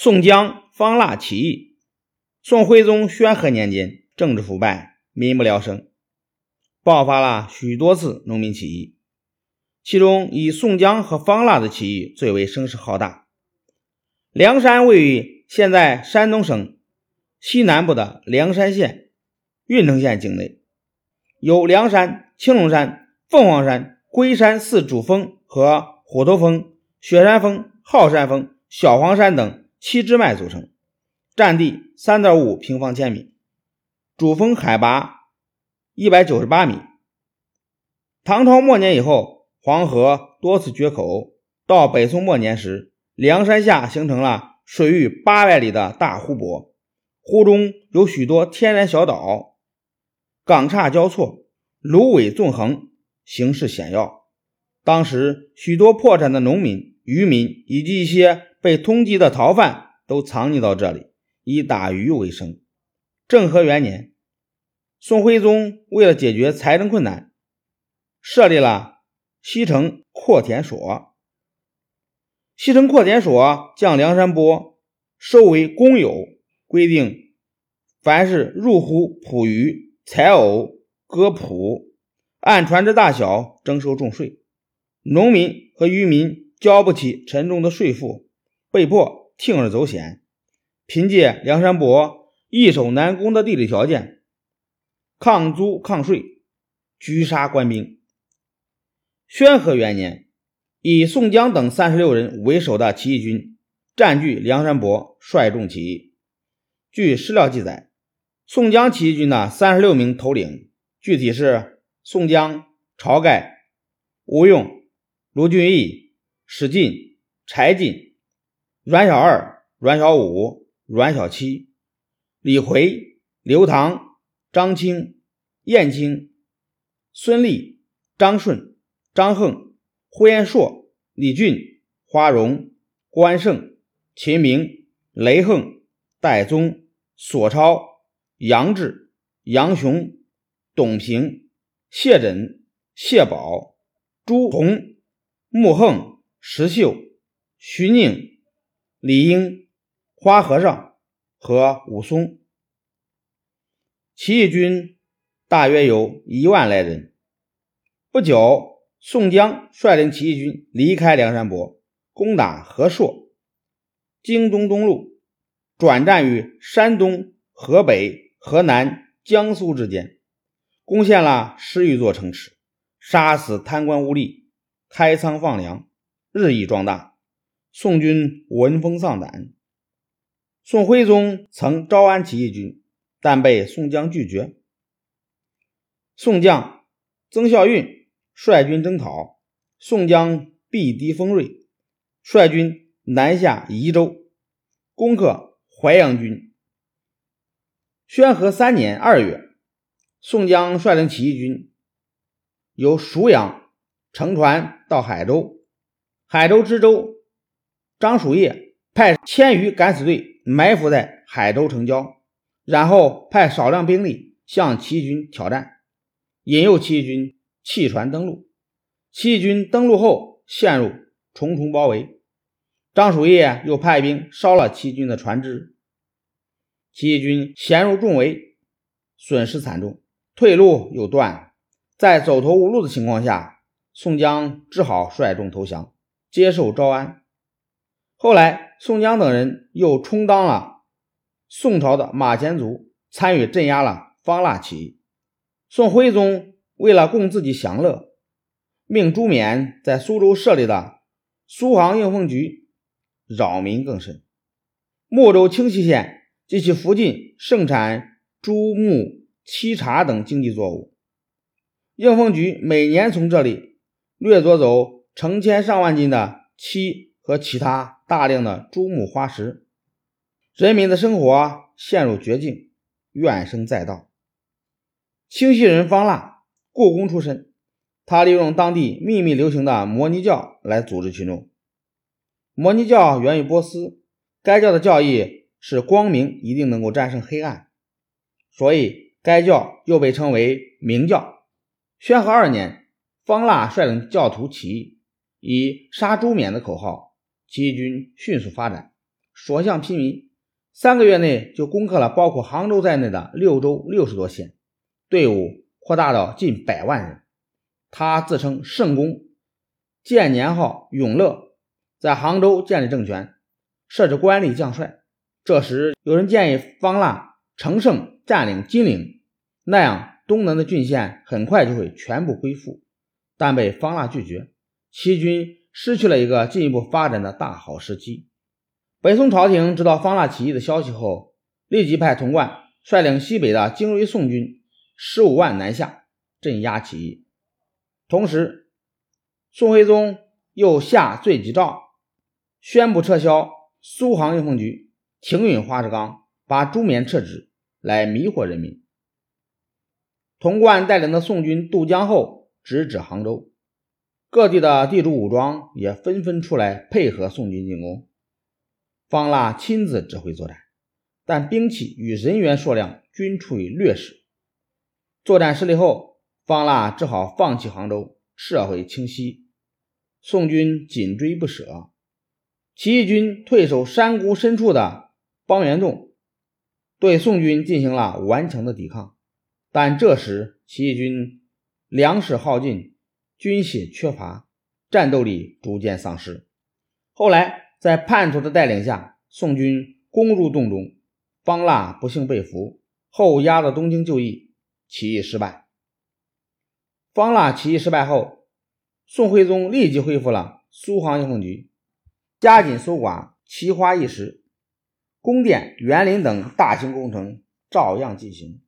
宋江、方腊起义。宋徽宗宣和年间，政治腐败，民不聊生，爆发了许多次农民起义。其中以宋江和方腊的起义最为声势浩大。梁山位于现在山东省西南部的梁山县郓城县境内，有梁山、青龙山、凤凰山、龟山四主峰和虎头峰、雪山峰、浩山峰、小黄山等。七支脉组成，占地三点五平方千米，主峰海拔一百九十八米。唐朝末年以后，黄河多次决口，到北宋末年时，梁山下形成了水域八百里的大湖泊，湖中有许多天然小岛，港岔交错，芦苇纵横，形势险要。当时许多破产的农民、渔民以及一些。被通缉的逃犯都藏匿到这里，以打鱼为生。政和元年，宋徽宗为了解决财政困难，设立了西城扩田所。西城扩田所将梁山泊收为公有，规定凡是入湖捕鱼、采藕、割蒲，按船只大小征收重税。农民和渔民交不起沉重的税赋。被迫铤而走险，凭借梁山伯易守难攻的地理条件，抗租抗税，狙杀官兵。宣和元年，以宋江等三十六人为首的起义军占据梁山泊，率众起义。据史料记载，宋江起义军的三十六名头领，具体是宋江、晁盖、吴用、卢俊义、史进、柴进。阮小二、阮小五、阮小七、李逵、刘唐、张清、燕青、孙立、张顺、张横、呼延灼、李俊、花荣、关胜、秦明、雷横、戴宗、索超、杨志、杨雄、董平、谢轸、谢宝、朱仝、穆横、石秀、徐宁。李应、花和尚和武松，起义军大约有一万来人。不久，宋江率领起义军离开梁山泊，攻打和硕、京东东路，转战于山东、河北、河南、江苏之间，攻陷了十余座城池，杀死贪官污吏，开仓放粮，日益壮大。宋军闻风丧胆。宋徽宗曾招安起义军，但被宋江拒绝。宋将曾孝运率军征讨，宋江避敌锋锐，率军南下宜州，攻克淮阳军。宣和三年二月，宋江率领起义军由沭阳乘船到海州，海州知州。张叔夜派千余敢死队埋伏在海州城郊，然后派少量兵力向起义军挑战，引诱起义军弃船登陆。起义军登陆后陷入重重包围，张叔夜又派兵烧了起义军的船只，起义军陷入重围，损失惨重，退路又断，在走投无路的情况下，宋江只好率众投降，接受招安。后来，宋江等人又充当了宋朝的马前卒，参与镇压了方腊起义。宋徽宗为了供自己享乐，命朱冕在苏州设立的苏杭应奉局，扰民更甚。睦州清溪县及其附近盛产朱木、漆茶等经济作物，应奉局每年从这里掠夺走成千上万斤的漆和其他。大量的珠木花石，人民的生活陷入绝境，怨声载道。清溪人方腊，故宫出身，他利用当地秘密流行的摩尼教来组织群众。摩尼教源于波斯，该教的教义是光明一定能够战胜黑暗，所以该教又被称为明教。宣和二年，方腊率领教徒起义，以杀朱冕的口号。起义军迅速发展，所向披靡，三个月内就攻克了包括杭州在内的六州六十多县，队伍扩大到近百万人。他自称圣公，建年号永乐，在杭州建立政权，设置官吏将帅。这时有人建议方腊乘胜占领金陵，那样东南的郡县很快就会全部归附，但被方腊拒绝。起义军失去了一个进一步发展的大好时机。北宋朝廷知道方腊起义的消息后，立即派童贯率领西北的精锐宋军十五万南下镇压起义。同时，宋徽宗又下罪己诏，宣布撤销苏杭运奉局，停运花石纲，把朱冕撤职，来迷惑人民。童贯带领的宋军渡江后，直指杭州，各地的地主武装也纷纷出来配合宋军进攻。方腊亲自指挥作战，但兵器与人员数量均处于劣势。作战失利后。方腊只好放弃杭州，撤回清溪。宋军紧追不舍，起义军退守山谷深处的邦元洞，对宋军进行了顽强的抵抗。但这时起义军粮食耗尽，军械缺乏，战斗力逐渐丧失。后来在叛徒的带领下，宋军攻入洞中，方腊不幸被俘，后押到东京就义，起义失败。方腊起义失败后，宋徽宗立即恢复了苏杭应奉局，加紧搜刮奇花异石，宫殿、园林等大型工程照样进行。